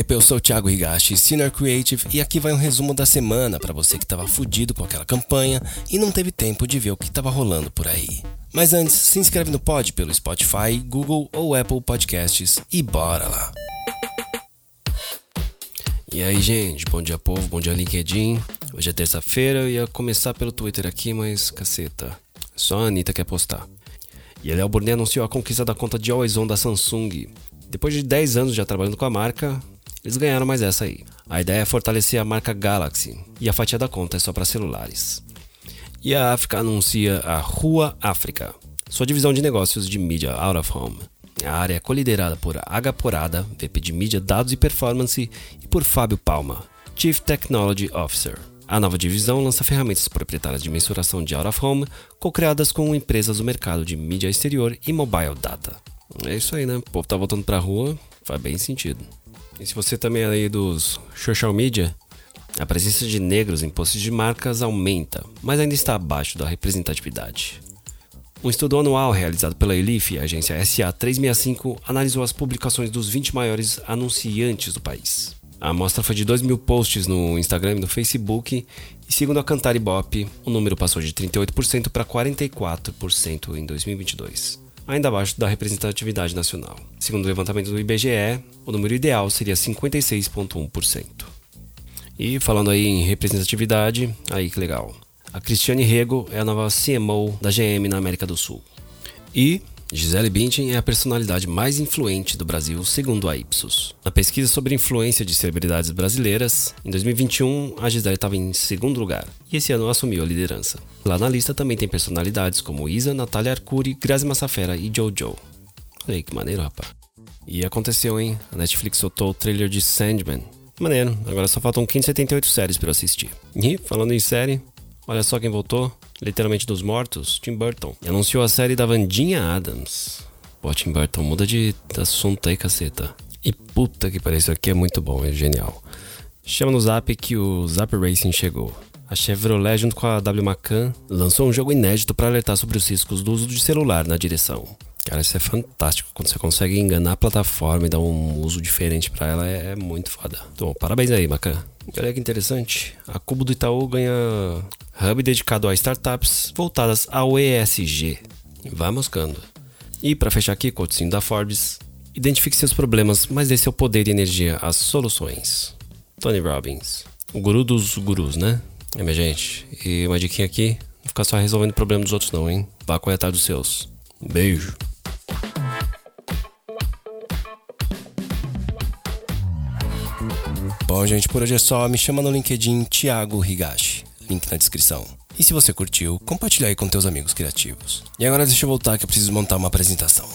aí, eu sou o Thiago Higashi, Senior Creative, e aqui vai um resumo da semana para você que estava fudido com aquela campanha e não teve tempo de ver o que estava rolando por aí. Mas antes, se inscreve no pod pelo Spotify, Google ou Apple Podcasts e bora lá! E aí, gente, bom dia povo, bom dia LinkedIn. Hoje é terça-feira, eu ia começar pelo Twitter aqui, mas caceta, só a Anitta quer postar. E a Léo Burnet anunciou a conquista da conta de Always On da Samsung. Depois de 10 anos já trabalhando com a marca, eles ganharam mais essa aí. A ideia é fortalecer a marca Galaxy e a fatia da conta é só para celulares. E a África anuncia a Rua África, sua divisão de negócios de mídia out of home. A área é coliderada por Aga Porada, VP de mídia, dados e performance, e por Fábio Palma, Chief Technology Officer. A nova divisão lança ferramentas proprietárias de mensuração de out of home, co-criadas com empresas do mercado de mídia exterior e mobile data. É isso aí, né? O povo tá voltando pra rua, faz bem sentido. E se você também é aí dos social media, a presença de negros em postos de marcas aumenta, mas ainda está abaixo da representatividade. Um estudo anual realizado pela Elif, agência SA 365, analisou as publicações dos 20 maiores anunciantes do país. A amostra foi de 2 mil posts no Instagram e no Facebook, e segundo a Cantar Ibope, o número passou de 38% para 44% em 2022, ainda abaixo da representatividade nacional. Segundo o levantamento do IBGE, o número ideal seria 56,1%. E falando aí em representatividade, aí que legal. A Cristiane Rego é a nova CMO da GM na América do Sul. E Gisele Bündchen é a personalidade mais influente do Brasil, segundo a Ipsos. Na pesquisa sobre influência de celebridades brasileiras, em 2021 a Gisele estava em segundo lugar e esse ano assumiu a liderança. Lá na lista também tem personalidades como Isa, Natália Arcuri, Grazi Massafera e Jojo. Olha aí que maneiro, rapaz. E aconteceu, hein? A Netflix soltou o trailer de Sandman. Maneiro, agora só faltam 578 séries para assistir. E, falando em série, Olha só quem voltou, literalmente dos mortos, Tim Burton. Anunciou a série da Vandinha Adams. Pô, Tim Burton, muda de assunto aí, caceta. E puta que pariu, isso aqui é muito bom, é genial. Chama no zap que o Zap Racing chegou. A Chevrolet, junto com a W Macan, lançou um jogo inédito para alertar sobre os riscos do uso de celular na direção. Cara, isso é fantástico. Quando você consegue enganar a plataforma e dar um uso diferente para ela, é, é, muito foda. Então, parabéns aí, Macan. Olha que interessante. A Cubo do Itaú ganha hub dedicado a startups voltadas ao ESG. Vai moscando. E para fechar aqui, cotecinho da Forbes, identifique seus problemas, mas dê seu poder e energia às soluções. Tony Robbins, o guru dos gurus, né? É, minha gente. E uma diquinha aqui, não ficar só resolvendo o problema dos outros não, hein? Vá correr atrás dos seus. Beijo. Bom, gente, por hoje é só. Me chama no LinkedIn Thiago Higashi link na descrição. E se você curtiu, compartilha aí com teus amigos criativos. E agora deixa eu voltar que eu preciso montar uma apresentação.